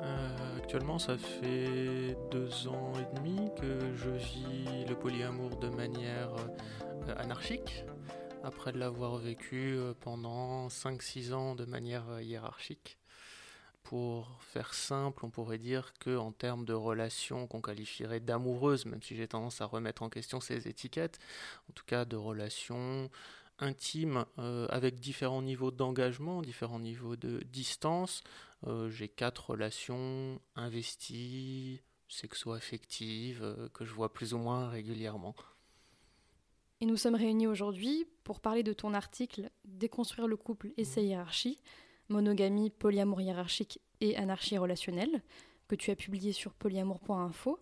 Euh, actuellement, ça fait deux ans et demi que je vis le polyamour de manière euh, anarchique, après l'avoir vécu euh, pendant 5-6 ans de manière hiérarchique. Pour faire simple, on pourrait dire que en termes de relations qu'on qualifierait d'amoureuses, même si j'ai tendance à remettre en question ces étiquettes, en tout cas de relations intimes euh, avec différents niveaux d'engagement, différents niveaux de distance. Euh, j'ai quatre relations investies, sexo-affectives, euh, que je vois plus ou moins régulièrement. Et nous sommes réunis aujourd'hui pour parler de ton article Déconstruire le couple et sa hiérarchie Monogamie, polyamour hiérarchique et anarchie relationnelle, que tu as publié sur polyamour.info.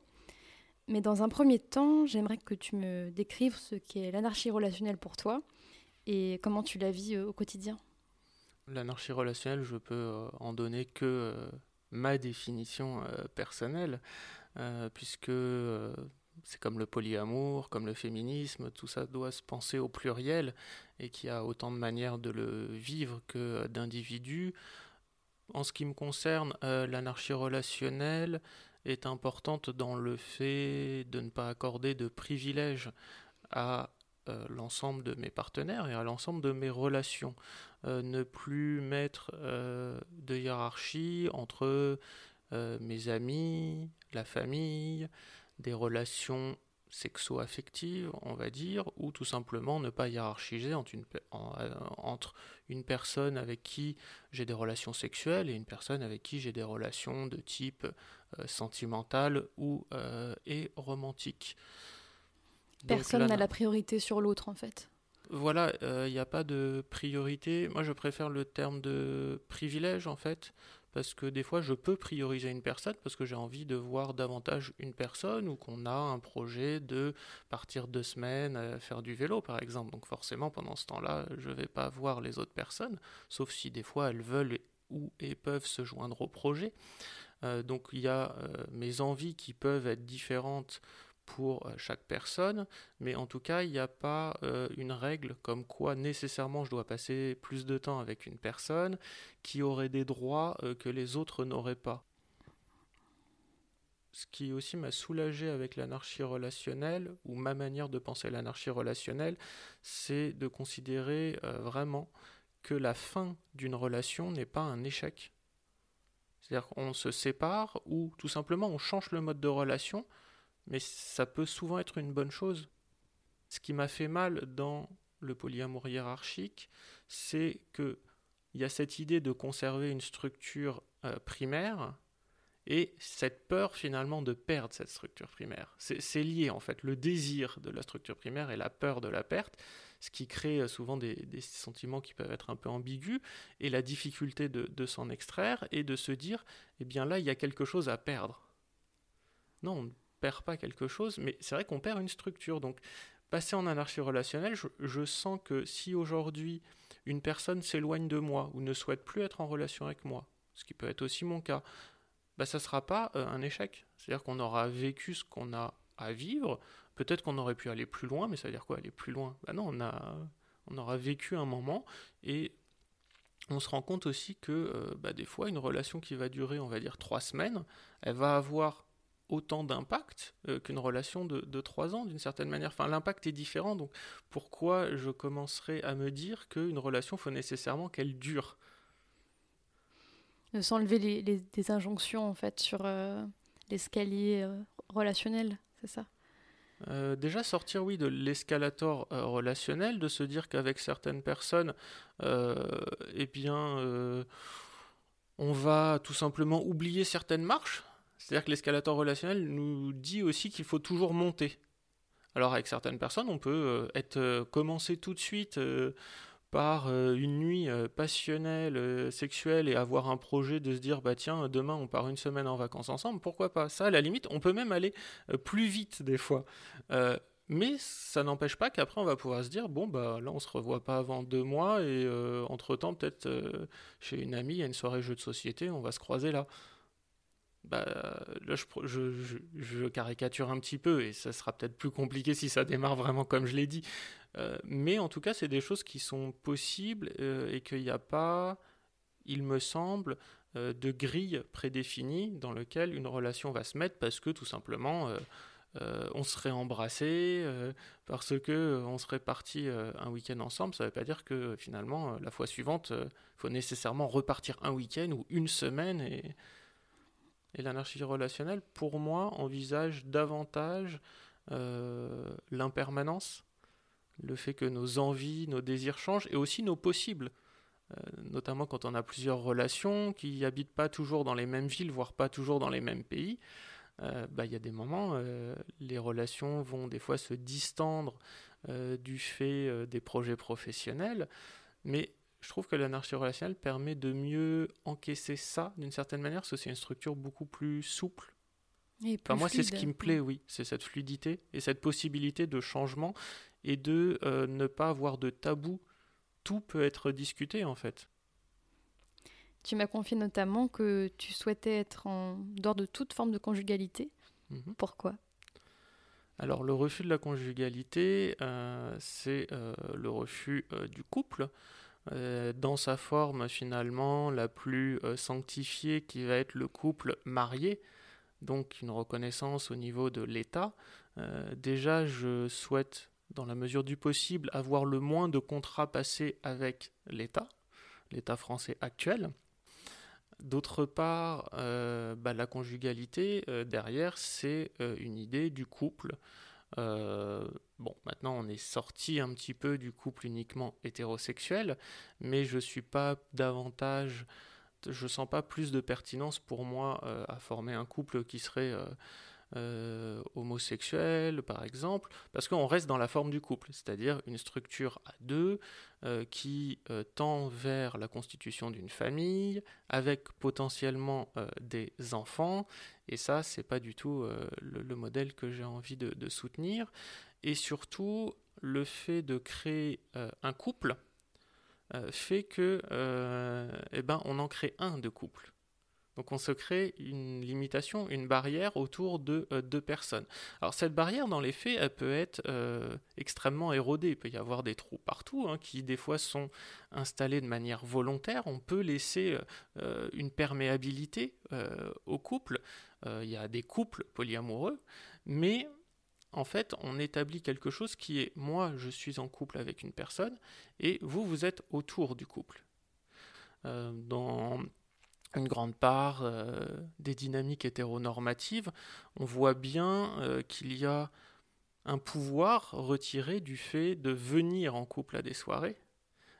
Mais dans un premier temps, j'aimerais que tu me décrives ce qu'est l'anarchie relationnelle pour toi et comment tu la vis euh, au quotidien? L'anarchie relationnelle, je peux euh, en donner que euh, ma définition personnelle, puisque c'est comme le polyamour, comme le féminisme, tout ça doit se penser au pluriel et qu'il y a autant de manières de le vivre que d'individus. En ce qui me concerne, l'anarchie relationnelle est importante dans le fait de ne pas accorder de privilèges à euh, l'ensemble de mes partenaires et à l'ensemble de mes relations. Euh, ne plus mettre de hiérarchie entre mes amis, la famille, des relations sexo-affectives, on va dire, ou tout simplement ne pas hiérarchiser entre une, euh, entre une personne avec qui j'ai des relations sexuelles et une personne avec qui j'ai des relations de type euh, sentimental ou euh, et romantique. Personne n'a la priorité sur l'autre en fait. Voilà, il n'y a pas de priorité. Moi, je préfère le terme de privilège en fait, parce que des fois je peux prioriser une personne parce que j'ai envie de voir davantage une personne ou qu'on a un projet de partir deux semaines à faire du vélo par exemple. Donc forcément pendant ce temps-là je ne vais pas voir les autres personnes, sauf si des fois elles veulent ou et peuvent se joindre au projet. Euh, donc il y a euh, mes envies qui peuvent être différentes pour euh, chaque personne, mais en tout cas, il n'y a pas euh, une règle comme quoi nécessairement je dois passer plus de temps avec une personne qui aurait des droits euh, que les autres n'auraient pas. Ce qui aussi m'a soulagé avec l'anarchie relationnelle, ou ma manière de penser l'anarchie relationnelle, c'est de considérer vraiment que la fin d'une relation n'est pas un échec. C'est-à-dire qu'on se sépare ou tout simplement on change le mode de relation, mais ça peut souvent être une bonne chose. Ce qui m'a fait mal dans le polyamour hiérarchique, c'est que il y a cette idée de conserver une structure euh, primaire et cette peur finalement de perdre cette structure primaire. C'est lié en fait, le désir de la structure primaire et la peur de la perte, ce qui crée euh, souvent des, sentiments qui peuvent être un peu ambigus, et la difficulté de, de s'en extraire et de se dire, eh bien là, il y a quelque chose à perdre. Non, perd pas quelque chose, mais c'est vrai qu'on perd une structure. Donc, passer en anarchie relationnelle, je, sens que si aujourd'hui une personne s'éloigne de moi ou ne souhaite plus être en relation avec moi, ce qui peut être aussi mon cas, bah, ça ne sera pas euh, un échec. C'est-à-dire qu'on aura vécu ce qu'on a à vivre. Peut-être qu'on aurait pu aller plus loin, mais ça veut dire quoi aller plus loin? Bah Non, on, a, on aura vécu un moment et on se rend compte aussi que euh, bah, des fois, une relation qui va durer, on va dire, trois semaines, elle va avoir autant d'impact euh, qu'une relation de, trois ans d'une certaine manière. Enfin, l'impact est différent, donc pourquoi je commencerai à me dire qu'une relation, faut nécessairement qu'elle dure? Sans lever les, les, injonctions en fait sur euh, l'escalier euh, relationnel, c'est ça? Déjà sortir oui de l'escalator relationnel, de se dire qu'avec certaines personnes, eh bien, on va tout simplement oublier certaines marches, c'est-à-dire que l'escalator relationnel nous dit aussi qu'il faut toujours monter. Alors avec certaines personnes, on peut euh, être euh, commencer tout de suite euh, par une nuit passionnelle, sexuelle et avoir un projet de se dire bah tiens demain on part une semaine en vacances ensemble, pourquoi pas? Ça à la limite on peut même aller plus vite des fois. Mais ça n'empêche pas qu'après on va pouvoir se dire bon bah là on se revoit pas avant deux mois et euh, entre temps peut-être chez une amie il y a une soirée jeu de société on va se croiser là. Bah là je, caricature un petit peu et ça sera peut-être plus compliqué si ça démarre vraiment comme je l'ai dit. Euh, mais en tout cas c'est des choses qui sont possibles et qu'il n'y a pas, il me semble, de grille prédéfinie dans lequel une relation va se mettre parce que tout simplement euh, on serait embrassé euh, parce que euh, on serait parti un week-end ensemble, ça ne veut pas dire que finalement la fois suivante, il faut nécessairement repartir un week-end ou une semaine. Et, et l'anarchie relationnelle, pour moi, envisage davantage l'impermanence, le fait que nos envies, nos désirs changent et aussi nos possibles. notamment quand on a plusieurs relations qui n'habitent pas toujours dans les mêmes villes, voire pas toujours dans les mêmes pays. Euh, bah, il y a des moments, euh, les relations vont des fois se distendre euh, du fait des projets professionnels, mais je trouve que l'anarchie relationnelle permet de mieux encaisser ça d'une certaine manière, parce que c'est une structure beaucoup plus souple. Et moi, c'est ce qui me plaît, oui, c'est cette fluidité et cette possibilité de changement et de ne pas avoir de tabou. Tout peut être discuté, en fait. Tu m'as confié notamment que tu souhaitais être en dehors de toute forme de conjugalité. Mhm. Pourquoi? Alors le refus de la conjugalité, euh, c'est euh, le refus euh, du couple. Dans sa forme finalement la plus sanctifiée qui va être le couple marié, donc une reconnaissance au niveau de l'État. déjà, je souhaite, dans la mesure du possible, avoir le moins de contrats passés avec l'État, l'État français actuel. D'autre part, euh, bah, la conjugalité, euh, derrière, c'est euh, une idée du couple. Bon, maintenant, on est sorti un petit peu du couple uniquement hétérosexuel, mais je suis pas davantage, je sens pas plus de pertinence pour moi à former un couple qui serait euh, homosexuels, par exemple, parce qu'on reste dans la forme du couple, c'est-à-dire une structure à deux euh, qui euh, tend vers la constitution d'une famille avec potentiellement des enfants. Et ça, c'est pas du tout le, modèle que j'ai envie de, soutenir. Et surtout, le fait de créer un couple fait que, eh ben, on en crée un de couple. Donc on se crée une limitation, une barrière autour de euh, deux personnes. Alors cette barrière, dans les faits, elle peut être euh, extrêmement érodée. Il peut y avoir des trous partout hein, qui des fois sont installés de manière volontaire. On peut laisser euh, une perméabilité au couple. il y a des couples polyamoureux, mais en fait, on établit quelque chose qui est moi, je suis en couple avec une personne et vous, vous êtes autour du couple. dans une grande part euh, des dynamiques hétéronormatives, on voit bien euh, qu'il y a un pouvoir retiré du fait de venir en couple à des soirées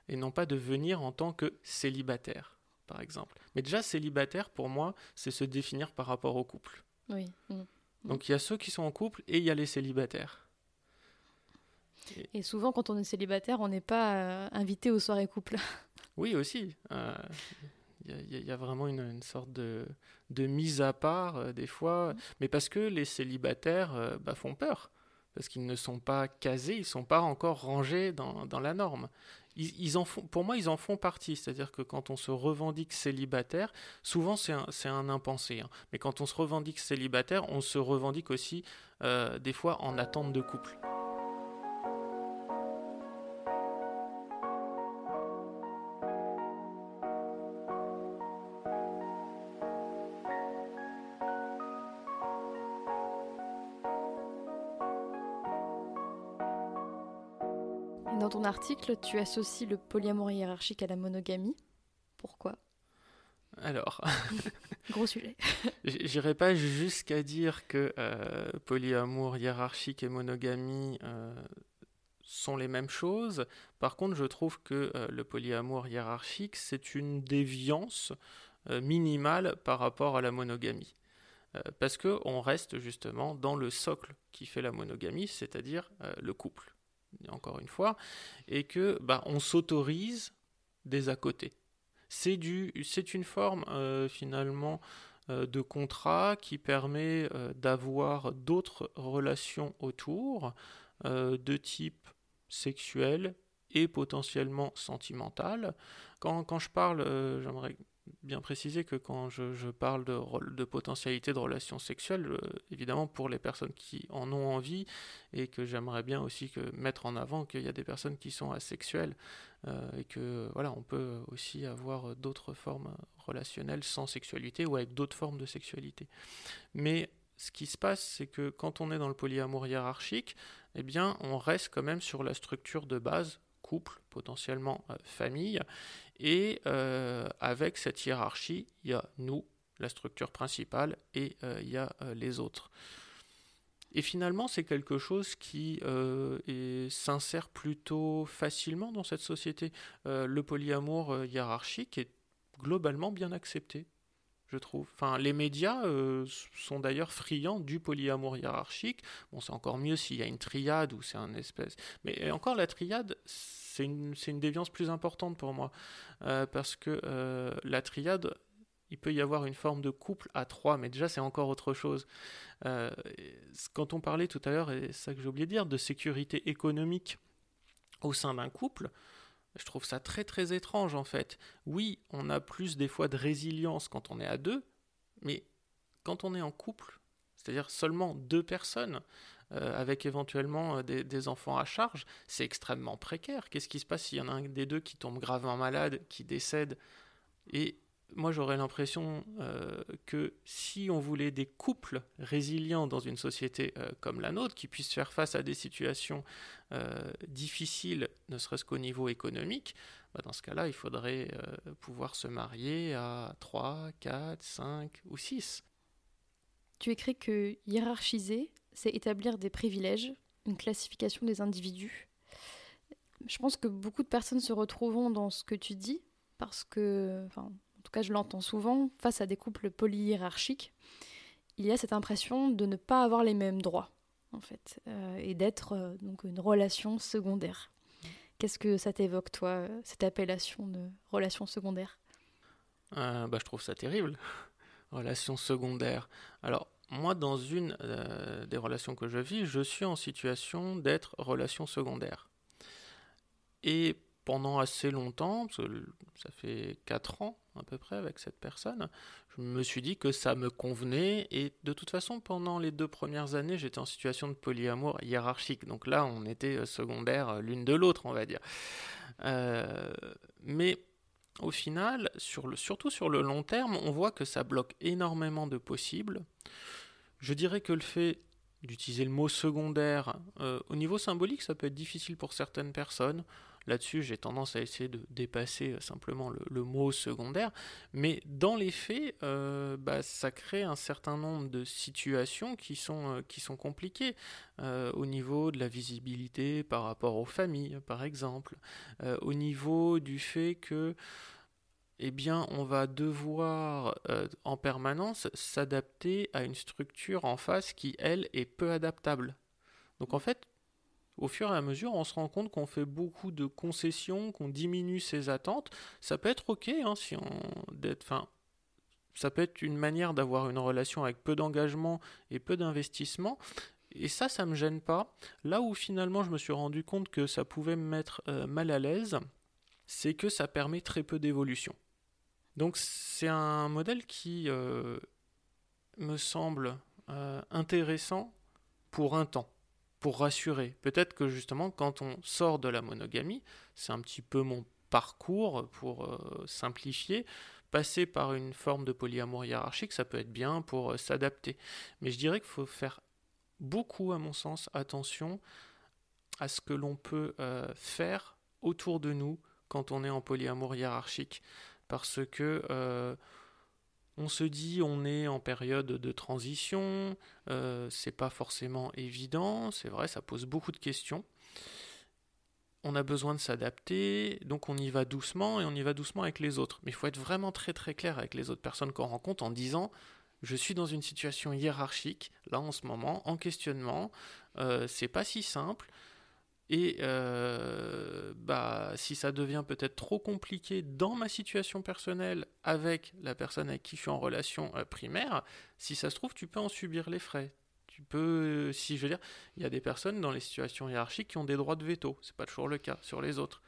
et non pas de venir en tant que célibataire, par exemple. Mais déjà, célibataire, pour moi, c'est se définir par rapport au couple. Oui. Mm. Mm. Donc il y a ceux qui sont en couple et il y a les célibataires. Et, souvent, quand on est célibataire, on n'est pas euh, invité aux soirées couple. Oui, aussi. Il y, a vraiment une, sorte de, de, mise à part euh, des fois, mm. mais parce que les célibataires euh, bah, font peur, parce qu'ils ne sont pas casés, ils ne sont pas encore rangés dans, dans la norme. Ils, en font, pour moi, ils en font partie, c'est-à-dire que quand on se revendique célibataire, souvent c'est un, un, impensé, hein. mais quand on se revendique célibataire, on se revendique aussi euh, des fois en attente de couple. Ton article, tu associes le polyamour hiérarchique à la monogamie. Pourquoi? Alors. Gros sujet. J'irai pas jusqu'à dire que euh, polyamour hiérarchique et monogamie euh, sont les mêmes choses. Par contre, je trouve que euh, le polyamour hiérarchique, c'est une déviance minimale par rapport à la monogamie. parce qu'on reste justement dans le socle qui fait la monogamie, c'est-à-dire le couple encore une fois, et que bah, on s'autorise des à côté. C'est une forme finalement de contrat qui permet d'avoir d'autres relations autour de type sexuel et potentiellement sentimental. Quand, quand je parle, j'aimerais bien préciser que quand je, parle de, potentialité de relations sexuelles, euh, évidemment pour les personnes qui en ont envie, et que j'aimerais bien aussi mettre en avant qu'il y a des personnes qui sont asexuelles, euh, et que voilà, on peut aussi avoir d'autres formes relationnelles sans sexualité ou avec d'autres formes de sexualité. Mais ce qui se passe, c'est que quand on est dans le polyamour hiérarchique, eh bien, on reste quand même sur la structure de base couple, potentiellement euh, famille, et euh, avec cette hiérarchie, il y a nous, la structure principale, et euh, il y a euh, les autres. Et finalement, c'est quelque chose qui s'insère plutôt facilement dans cette société. le polyamour hiérarchique est globalement bien accepté, je trouve. Enfin, les médias sont d'ailleurs friands du polyamour hiérarchique. Bon, c'est encore mieux s'il y a une triade ou c'est un espèce. Mais encore, la triade, c'est une, déviance plus importante pour moi. Euh, parce que euh, la triade, il peut y avoir une forme de couple à trois, mais déjà c'est encore autre chose. Euh, quand on parlait tout à l'heure, et c'est ça que j'ai oublié de dire, de sécurité économique au sein d'un couple, je trouve ça très très étrange en fait. Oui, on a plus des fois de résilience quand on est à deux, mais quand on est en couple, c'est-à-dire seulement deux personnes, euh, avec éventuellement euh, des, enfants à charge, c'est extrêmement précaire. Qu'est-ce qui se passe s'il y en a un des deux qui tombe gravement malade, qui décède Et moi, j'aurais l'impression euh, que si on voulait des couples résilients dans une société comme la nôtre, qui puissent faire face à des situations difficiles, ne serait-ce qu'au niveau économique, bah, dans ce cas-là, il faudrait pouvoir se marier à 3, 4, 5 ou 6. Tu écris que hiérarchiser, c'est établir des privilèges, une classification des individus. Je pense que beaucoup de personnes se retrouveront dans ce que tu dis, parce que, en tout cas je l'entends souvent, face à des couples polyhiérarchiques, il y a cette impression de ne pas avoir les mêmes droits, en fait, euh, et d'être euh, donc une relation secondaire. Qu'est-ce que ça t'évoque, toi, cette appellation de relation secondaire? Euh, bah, Je trouve ça terrible, relation secondaire. Alors, moi, dans une des relations que je vis, je suis en situation d'être relation secondaire. Et pendant assez longtemps, ça fait 4 ans à peu près avec cette personne, je me suis dit que ça me convenait. Et de toute façon, pendant les deux premières années, j'étais en situation de polyamour hiérarchique. Donc là, on était euh, secondaires euh, l'une de l'autre, on va dire. mais au final, surtout sur le long terme, on voit que ça bloque énormément de possibles. Je dirais que le fait d'utiliser le mot secondaire euh, au niveau symbolique, ça peut être difficile pour certaines personnes. Là-dessus, j'ai tendance à essayer de dépasser euh, simplement le, mot secondaire. Mais dans les faits, euh, bah, ça crée un certain nombre de situations qui sont, qui sont compliquées au niveau de la visibilité par rapport aux familles, par exemple, au niveau du fait que eh bien, on va devoir euh, en permanence s'adapter à une structure en face qui, elle, est peu adaptable. Donc en fait, au fur et à mesure, on se rend compte qu'on fait beaucoup de concessions, qu'on diminue ses attentes. Ça peut être ok, hein, si on, ça peut être une manière d'avoir une relation avec peu d'engagement et peu d'investissement. Et ça, ça me gêne pas. Là où finalement je me suis rendu compte que ça pouvait me mettre euh, mal à l'aise, c'est que ça permet très peu d'évolution. Donc c'est un modèle qui euh, me semble euh, intéressant pour un temps, pour rassurer. Peut-être que justement quand on sort de la monogamie, c'est un petit peu mon parcours pour euh, simplifier, passer par une forme de polyamour hiérarchique, ça peut être bien pour s'adapter. Mais je dirais qu'il faut faire beaucoup, à mon sens, attention à ce que l'on peut faire autour de nous quand on est en polyamour hiérarchique parce que euh, on se dit on est en période de transition, euh, c'est pas forcément évident, c'est vrai, ça pose beaucoup de questions. On a besoin de s'adapter, donc on y va doucement et on y va doucement avec les autres. Mais il faut être vraiment très très clair avec les autres personnes qu'on rencontre en disant je suis dans une situation hiérarchique, là en ce moment, en questionnement, euh, c'est pas si simple. Et euh, bah, si ça devient peut-être trop compliqué dans ma situation personnelle avec la personne avec qui je suis en relation euh, primaire, si ça se trouve, tu peux en subir les frais. Tu peux, si je veux dire, il y a des personnes dans les situations hiérarchiques qui ont des droits de veto. C'est pas toujours le cas sur les autres.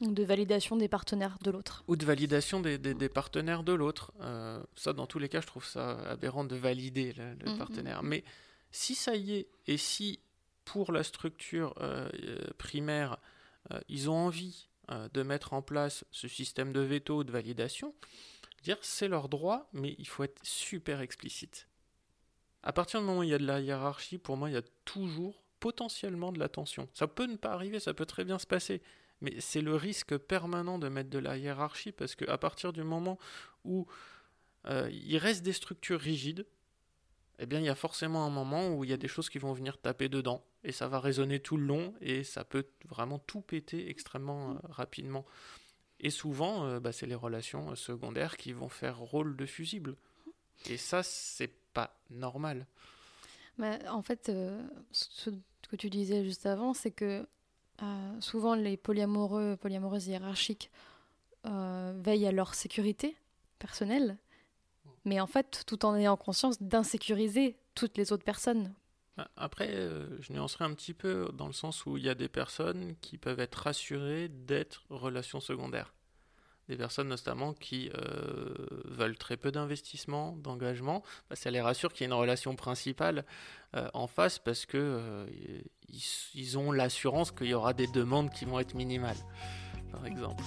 De validation des partenaires de l'autre. Ou de validation des, des, partenaires de l'autre. Euh, ça, dans tous les cas, je trouve ça aberrant de valider le, le mm, mm. partenaire. Mais si ça y est, et si pour la structure euh, primaire, euh, ils ont envie euh, de mettre en place ce système de veto, de validation, dire c'est leur droit, mais il faut être super explicite. À partir du moment où il y a de la hiérarchie, pour moi, il y a toujours potentiellement de la tension. Ça peut ne pas arriver, ça peut très bien se passer, mais c'est le risque permanent de mettre de la hiérarchie parce qu'à partir du moment où il reste des structures rigides, eh bien, il y a forcément un moment où il y a des choses qui vont venir taper dedans, et ça va résonner tout le long, et ça peut vraiment tout péter extrêmement euh, rapidement. Et souvent, euh, bah, c'est les relations euh, secondaires qui vont faire rôle de fusible. Et ça, c'est pas normal. Mais en fait, ce que tu disais juste avant, c'est que souvent les polyamoureux, polyamoureuses hiérarchiques veillent à leur sécurité personnelle mais en fait, tout en ayant conscience d'insécuriser toutes les autres personnes. Après, euh, je nuancerai un petit peu dans le sens où il y a des personnes qui peuvent être rassurées d'être relations secondaires. Des personnes notamment qui euh, veulent très peu d'investissement, d'engagement, bah, ça les rassure qu'il y ait une relation principale euh, en face parce que ils ont l'assurance qu'il y aura des demandes qui vont être minimales, par exemple.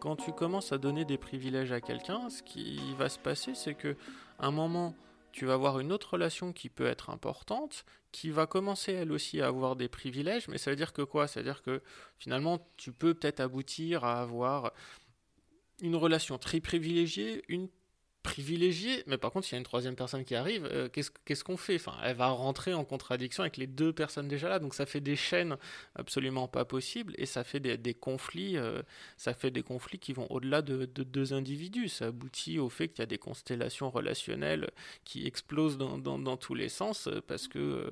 Quand tu commences à donner des privilèges à quelqu'un, ce qui va se passer, c'est que un moment, tu vas avoir une autre relation qui peut être importante, qui va commencer elle aussi à avoir des privilèges, mais ça veut dire que quoi? Ça veut dire que finalement, tu peux peut-être aboutir à avoir une relation très privilégiée, une privilégié, mais par contre, s'il y a une troisième personne qui arrive, euh, qu'est-ce qu'on fait? Enfin, Elle va rentrer en contradiction avec les deux personnes déjà là, donc ça fait des chaînes absolument pas possibles et ça fait des, conflits, euh, ça fait des conflits qui vont au-delà de, deux individus. Ça aboutit au fait qu'il y a des constellations relationnelles qui explosent dans, tous les sens euh, parce que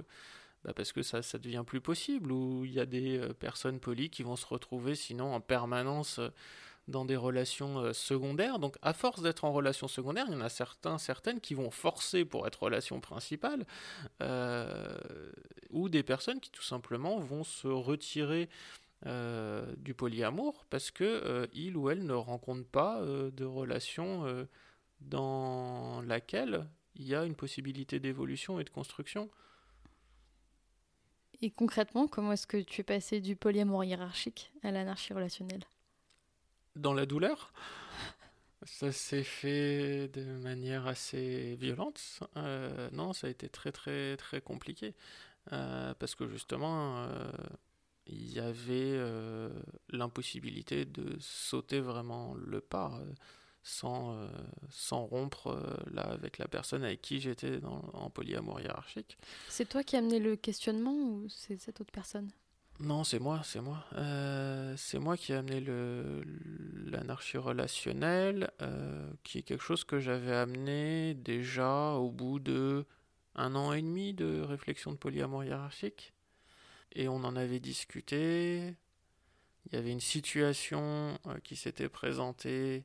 bah, parce que ça, ça devient plus possible, ou il y a des personnes polies qui vont se retrouver sinon en permanence dans des relations euh, secondaires. Donc, à force d'être en relation secondaire, il y en a certains, certaines qui vont forcer pour être relation principale, euh, ou des personnes qui tout simplement vont se retirer euh, du polyamour parce que il ou elle ne rencontre pas de relation dans laquelle il y a une possibilité d'évolution et de construction. Et concrètement, comment est-ce que tu es passé du polyamour hiérarchique à l'anarchie relationnelle? Dans la douleur. Ça s'est fait de manière assez violente. Euh, non, ça a été très très très compliqué euh, parce que justement euh, il y avait l'impossibilité de sauter vraiment le pas sans, sans rompre là avec la personne avec qui j'étais en polyamour hiérarchique. C'est toi qui as amené le questionnement ou c'est cette autre personne? Non, c'est moi, c'est moi. Euh, c'est moi qui ai amené l'anarchie relationnelle, euh, qui est quelque chose que j'avais amené déjà au bout de un an et demi de réflexion de polyamour hiérarchique. Et on en avait discuté. Il y avait une situation euh, qui s'était présentée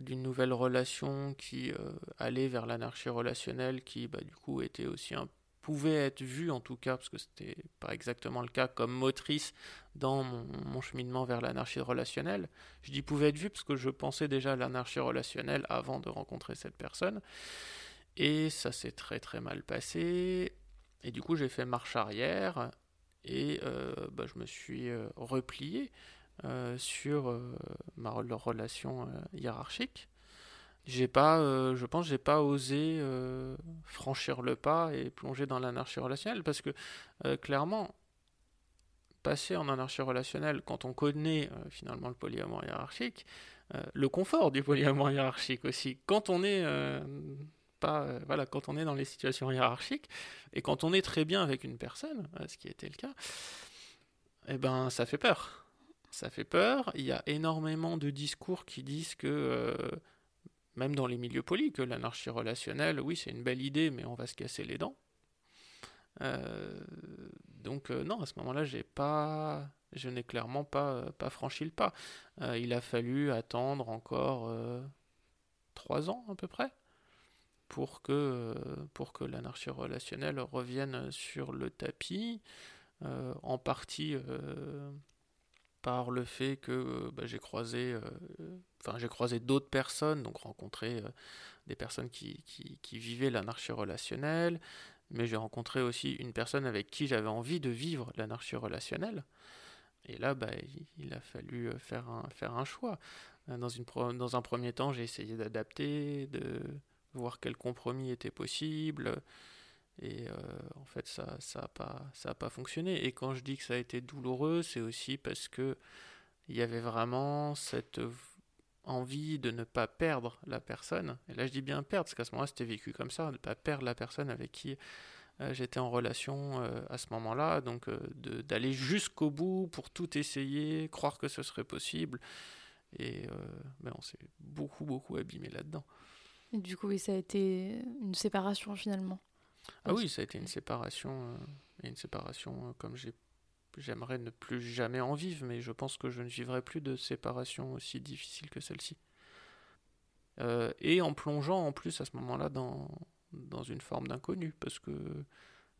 d'une nouvelle relation qui allait vers l'anarchie relationnelle, qui bah, du coup était aussi un pouvait être vue en tout cas, parce que c'était pas exactement le cas, comme motrice dans mon, cheminement vers l'anarchie relationnelle. Je dis pouvait être vue parce que je pensais déjà à l'anarchie relationnelle avant de rencontrer cette personne. Et ça s'est très très mal passé. Et du coup, j'ai fait marche arrière et euh, bah, je me suis euh, replié euh, sur ma relation hiérarchique j'ai pas, euh, je pense, j'ai pas osé euh, franchir le pas et plonger dans l'anarchie relationnelle parce que euh, clairement, passer en anarchie relationnelle quand on connaît finalement le polyamour hiérarchique, le confort du polyamour hiérarchique aussi. Quand on est pas, voilà, quand on est dans les situations hiérarchiques et quand on est très bien avec une personne, ce qui était le cas, eh ben ça fait peur. Ça fait peur. Il y a énormément de discours qui disent que même dans les milieux polis, que l'anarchie relationnelle, oui, c'est une belle idée, mais on va se casser les dents. Euh, donc euh, non, à ce moment-là, j'ai pas, je n'ai clairement pas, euh, pas franchi le pas. il a fallu attendre encore trois ans à peu près pour que, pour que l'anarchie relationnelle revienne sur le tapis, en partie par le fait que bah, j'ai croisé, enfin j'ai croisé d'autres personnes, donc rencontré des personnes qui, qui, qui vivaient l'anarchie relationnelle, mais j'ai rencontré aussi une personne avec qui j'avais envie de vivre l'anarchie relationnelle. Et là, bah, il a fallu euh, faire un, choix. Euh, dans un premier temps, j'ai essayé d'adapter, de voir quel compromis était possible. Et euh, en fait, ça n'a ça pas, pas fonctionné. Et quand je dis que ça a été douloureux, c'est aussi parce que il y avait vraiment cette envie de ne pas perdre la personne. Et là, je dis bien perdre, parce qu'à ce moment-là, c'était vécu comme ça, de ne pas perdre la personne avec qui euh, j'étais en relation euh, à ce moment-là. Donc, d'aller jusqu'au bout pour tout essayer, croire que ce serait possible. Et ben, on s'est beaucoup, beaucoup abîmé là-dedans. Et du coup, oui, ça a été une séparation finalement. Ah oui, ça a été une séparation, et une séparation comme j'ai J'aimerais ne plus jamais en vivre, mais je pense que je ne vivrai plus de séparation aussi difficile que celle-ci. Euh, et en plongeant en plus à ce moment-là dans, dans une forme d'inconnu, parce que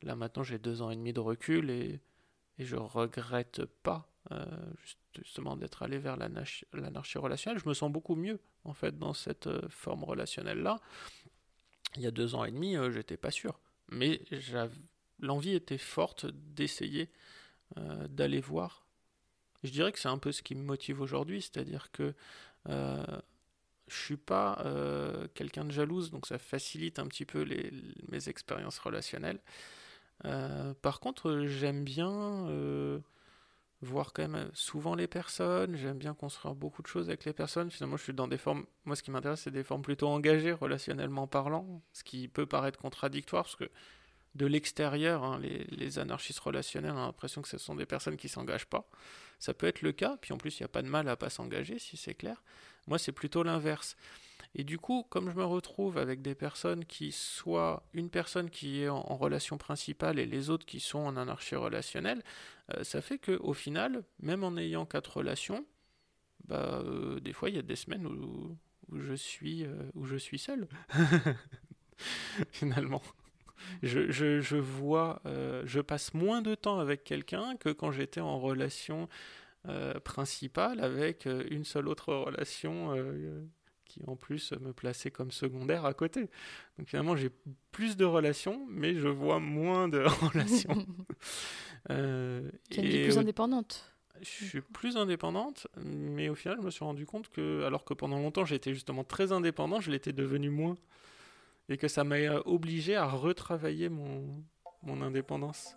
là maintenant j'ai deux ans et demi de recul et, et je regrette pas euh, justement d'être allé vers l'anarchie relationnelle. Je me sens beaucoup mieux en fait dans cette euh, forme relationnelle-là. Il y a deux ans et demi, j'étais pas sûr, mais l'envie était forte d'essayer euh, d'aller voir. Je dirais que c'est un peu ce qui me motive aujourd'hui, c'est-à-dire que euh, je suis pas euh, quelqu'un de jalouse, donc ça facilite un petit peu mes expériences relationnelles. Euh, par contre, j'aime bien voir quand même souvent les personnes, j'aime bien construire beaucoup de choses avec les personnes. Finalement, je suis dans des formes, moi ce qui m'intéresse, c'est des formes plutôt engagées, relationnellement parlant, ce qui peut paraître contradictoire, parce que de l'extérieur, hein, les, anarchistes relationnels ont l'impression que ce sont des personnes qui s'engagent pas. Ça peut être le cas, puis en plus il n'y a pas de mal à pas s'engager, si c'est clair. Moi c'est plutôt l'inverse. Et du coup, comme je me retrouve avec des personnes qui soient une personne qui est en, relation principale et les autres qui sont en anarchie relationnelle, euh, ça fait que au final, même en ayant quatre relations, bah, euh, des fois il y a des semaines où, je suis euh, où je suis seul. Finalement. Je, vois, euh, je passe moins de temps avec quelqu'un que quand j'étais en relation principale avec une seule autre relation qui en plus me plaçait comme secondaire à côté. Donc finalement j'ai plus de relations, mais je vois moins de relations. euh, tu es plus indépendante je suis plus indépendante, mais au final, je me suis rendu compte que, alors que pendant longtemps j'étais justement très indépendant, je l'étais devenu moins et que ça m'a obligé à retravailler mon, mon indépendance.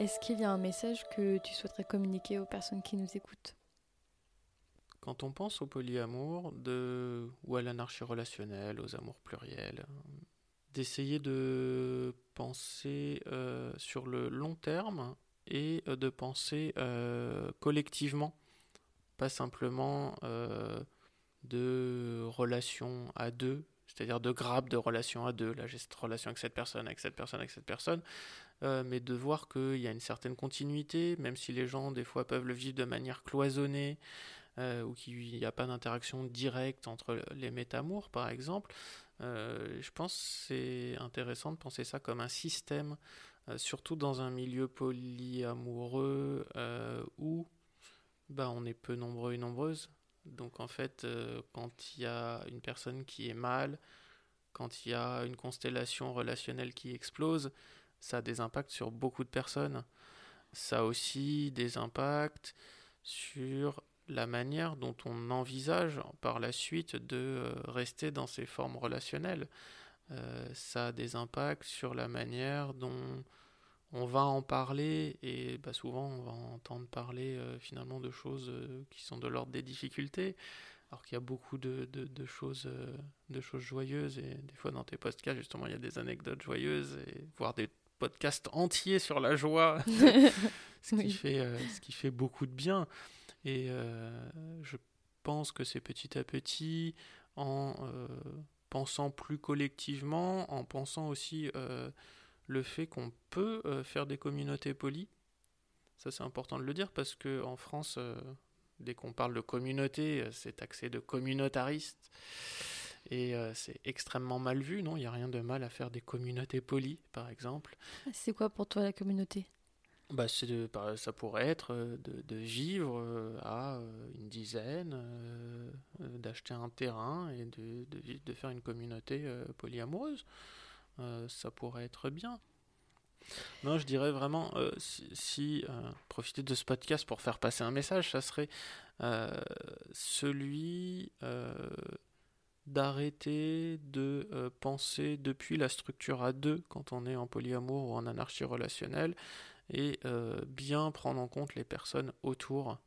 Est-ce qu'il y a un message que tu souhaiterais communiquer aux personnes qui nous écoutent? Quand on pense au polyamour ou à l'anarchie relationnelle, aux amours pluriels, d'essayer de penser euh, sur le long terme et euh, de penser euh, collectivement, pas simplement de relations à deux, c'est-à-dire de grappes de relations à deux. Là, j'ai cette relation avec cette personne, avec cette personne, avec cette personne. Euh, mais de voir qu'il y a une certaine continuité, même si les gens des fois peuvent le vivre de manière cloisonnée, euh, ou qu'il n'y a pas d'interaction directe entre les métamours, par exemple. Euh, je pense c'est intéressant de penser ça comme un système, surtout dans un milieu polyamoureux où bah, on est peu nombreux et nombreuses. Donc en fait, quand il y a une personne qui est mal, quand il y a une constellation relationnelle qui explose, ça a des impacts sur beaucoup de personnes. Ça a aussi des impacts sur la manière dont on envisage par la suite de euh, rester dans ces formes relationnelles. Euh, ça a des impacts sur la manière dont on va en parler et bah, souvent on va entendre parler euh, finalement de choses qui sont de l'ordre des difficultés alors qu'il y a beaucoup de, de, choses, de choses joyeuses et des fois dans tes podcasts justement il y a des anecdotes joyeuses et voire des podcasts entiers sur la joie ce, qui fait, ce qui fait beaucoup de bien et euh, je pense que c'est petit à petit, en euh, pensant plus collectivement, en pensant aussi euh, le fait qu'on peut faire des communautés polies. Ça, c'est important de le dire parce qu'en France, dès qu'on parle de communauté, c'est taxé de communautariste. Et c'est extrêmement mal vu, non? Il n'y a rien de mal à faire des communautés polies, par exemple. C'est quoi pour toi la communauté? Bah, de, ça pourrait être euh, de, vivre euh, à euh, une dizaine, d'acheter un terrain et de, de, faire une communauté polyamoureuse. ça pourrait être bien. Non, je dirais vraiment, si, profiter de ce podcast pour faire passer un message, ça serait celui d'arrêter de penser depuis la structure à deux quand on est en polyamour ou en anarchie relationnelle et euh, bien prendre en compte les personnes autour.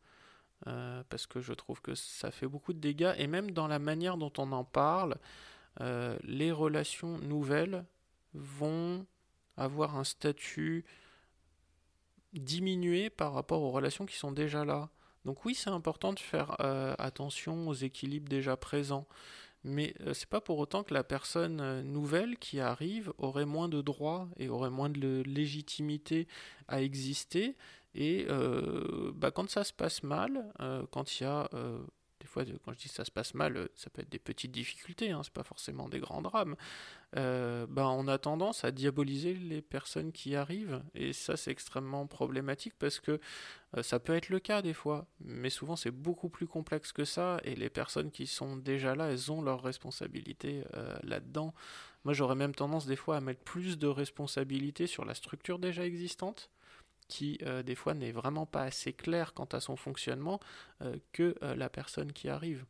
Euh, parce que je trouve que ça fait beaucoup de dégâts et même dans la manière dont on en parle, euh, les relations nouvelles vont avoir un statut diminué par rapport aux relations qui sont déjà là. Donc oui, c'est important de faire attention aux équilibres déjà présents mais euh, c'est pas pour autant que la personne euh, nouvelle qui arrive aurait moins de droits et aurait moins de légitimité à exister. Et euh, bah, quand ça se passe mal, quand il y a quand je dis ça se passe mal, ça peut être des petites difficultés, hein, c'est pas forcément des grands drames. Euh, ben, on a tendance à diaboliser les personnes qui arrivent, et ça c'est extrêmement problématique parce que euh, ça peut être le cas des fois, mais souvent c'est beaucoup plus complexe que ça, et les personnes qui sont déjà là, elles ont leurs responsabilités euh, là-dedans. Moi j'aurais même tendance des fois à mettre plus de responsabilités sur la structure déjà existante qui euh, des fois n'est vraiment pas assez clair quant à son fonctionnement euh, que euh, la personne qui arrive.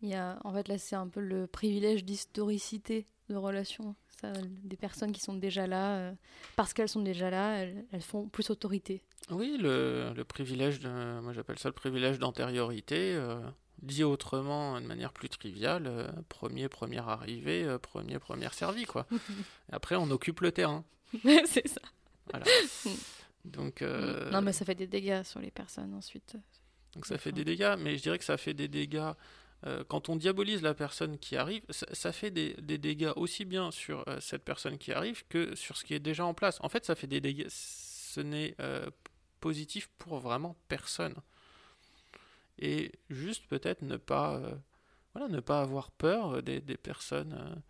Il y a, en fait là c'est un peu le privilège d'historicité de relation. Ça, des personnes qui sont déjà là, parce qu'elles sont déjà là, elles, font plus autorité. Oui, le, le privilège, de, moi j'appelle ça le privilège d'antériorité. dit autrement, de manière plus triviale, premier, première arrivée, premier, première servi, quoi. après, on occupe le terrain. c'est ça. Voilà. Donc, euh, Non, mais ça fait des dégâts sur les personnes ensuite. Donc ça fait des dégâts, mais je dirais que ça fait des dégâts. Euh, quand on diabolise la personne qui arrive, ça, fait des, des, dégâts aussi bien sur euh, cette personne qui arrive que sur ce qui est déjà en place. En fait, ça fait des dégâts. Ce n'est positif pour vraiment personne. Et juste peut-être ne pas, voilà, ne pas avoir peur des, des personnes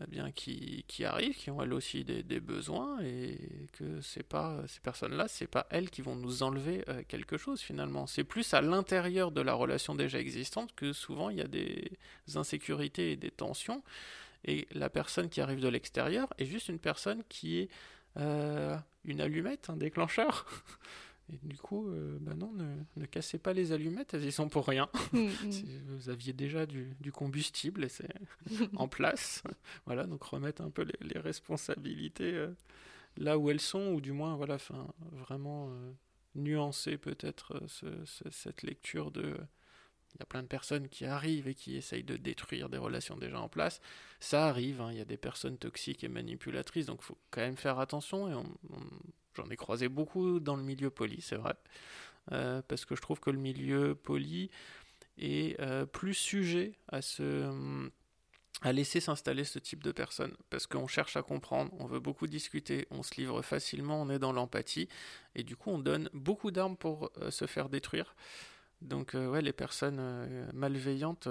eh bien, qui, qui, arrivent, qui ont elles aussi des, des besoins, et que c'est pas ces personnes-là, c'est pas elles qui vont nous enlever euh, quelque chose finalement. C'est plus à l'intérieur de la relation déjà existante que souvent il y a des insécurités et des tensions, et la personne qui arrive de l'extérieur est juste une personne qui est euh, une allumette, un déclencheur. Et du coup, euh, bah non, ne, ne, cassez pas les allumettes, elles y sont pour rien. Mm, mm. vous aviez déjà du, du combustible et c'est en place. voilà, donc remettre un peu les, les responsabilités euh, là où elles sont, ou du moins, voilà, fin, vraiment euh, nuancer peut-être ce, cette lecture de. Il y a plein de personnes qui arrivent et qui essayent de détruire des relations déjà en place. Ça arrive, hein, il y a des personnes toxiques et manipulatrices, donc il faut quand même faire attention et on J'en ai croisé beaucoup dans le milieu poli, c'est vrai. Euh, parce que je trouve que le milieu poli est euh, plus sujet à se à laisser s'installer ce type de personnes parce qu'on cherche à comprendre, on veut beaucoup discuter, on se livre facilement, on est dans l'empathie et du coup on donne beaucoup d'armes pour euh, se faire détruire. Donc ouais, les personnes malveillantes,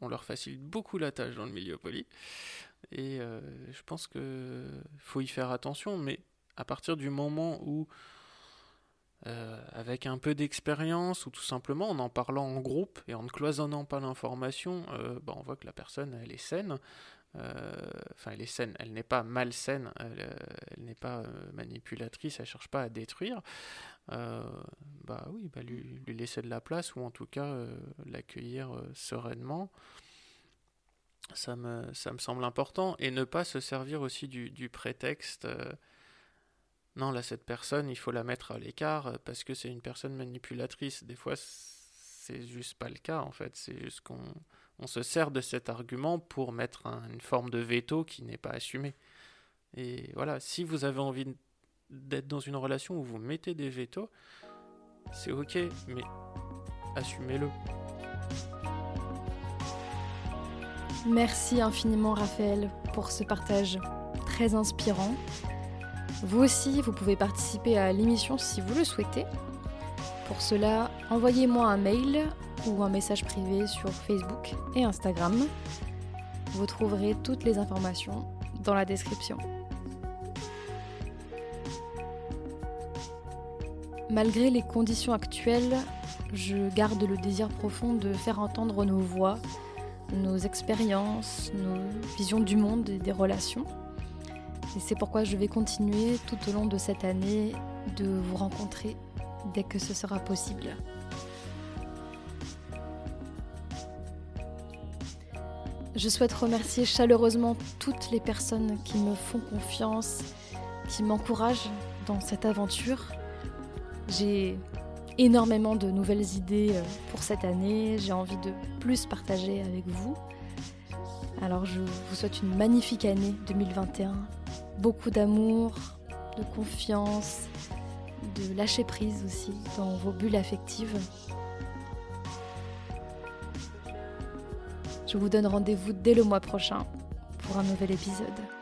on leur facilite beaucoup la tâche dans le milieu poli et je pense que faut y faire attention, mais à partir du moment où euh, avec un peu d'expérience ou tout simplement en en parlant en groupe et en ne cloisonnant pas l'information, euh, bah, on voit que la personne elle est saine. Enfin, elle est saine, elle n'est pas malsaine, elle, elle n'est pas manipulatrice, elle cherche pas à détruire. bah oui, bah lui, laisser de la place ou en tout cas l'accueillir sereinement ça me, ça me semble important. Et ne pas se servir aussi du, prétexte euh, non, là, cette personne, il faut la mettre à l'écart euh, parce que c'est une personne manipulatrice. Des fois, c'est juste pas le cas, en fait. C'est juste qu'on on se sert de cet argument pour mettre une forme de veto qui n'est pas assumée. Et voilà, si vous avez envie d'être dans une relation où vous mettez des vetos, c'est ok, mais assumez-le. Merci infiniment Raphaël pour ce partage très inspirant. Vous aussi, vous pouvez participer à l'émission si vous le souhaitez. Pour cela, envoyez-moi un mail ou un message privé sur Facebook et Instagram. Vous trouverez toutes les informations dans la description. Malgré les conditions actuelles, je garde le désir profond de faire entendre nos voix nos expériences, nos visions du monde et des relations. Et c'est pourquoi je vais continuer tout au long de cette année de vous rencontrer dès que ce sera possible. Je souhaite remercier chaleureusement toutes les personnes qui me font confiance, qui m'encouragent dans cette aventure. J'ai énormément de nouvelles idées euh, pour cette année. J'ai envie de plus partager avec vous. Alors je vous souhaite une magnifique année 2021. Beaucoup d'amour, de confiance, de lâcher prise aussi dans vos bulles affectives. Je vous donne rendez-vous dès le mois prochain pour un nouvel épisode.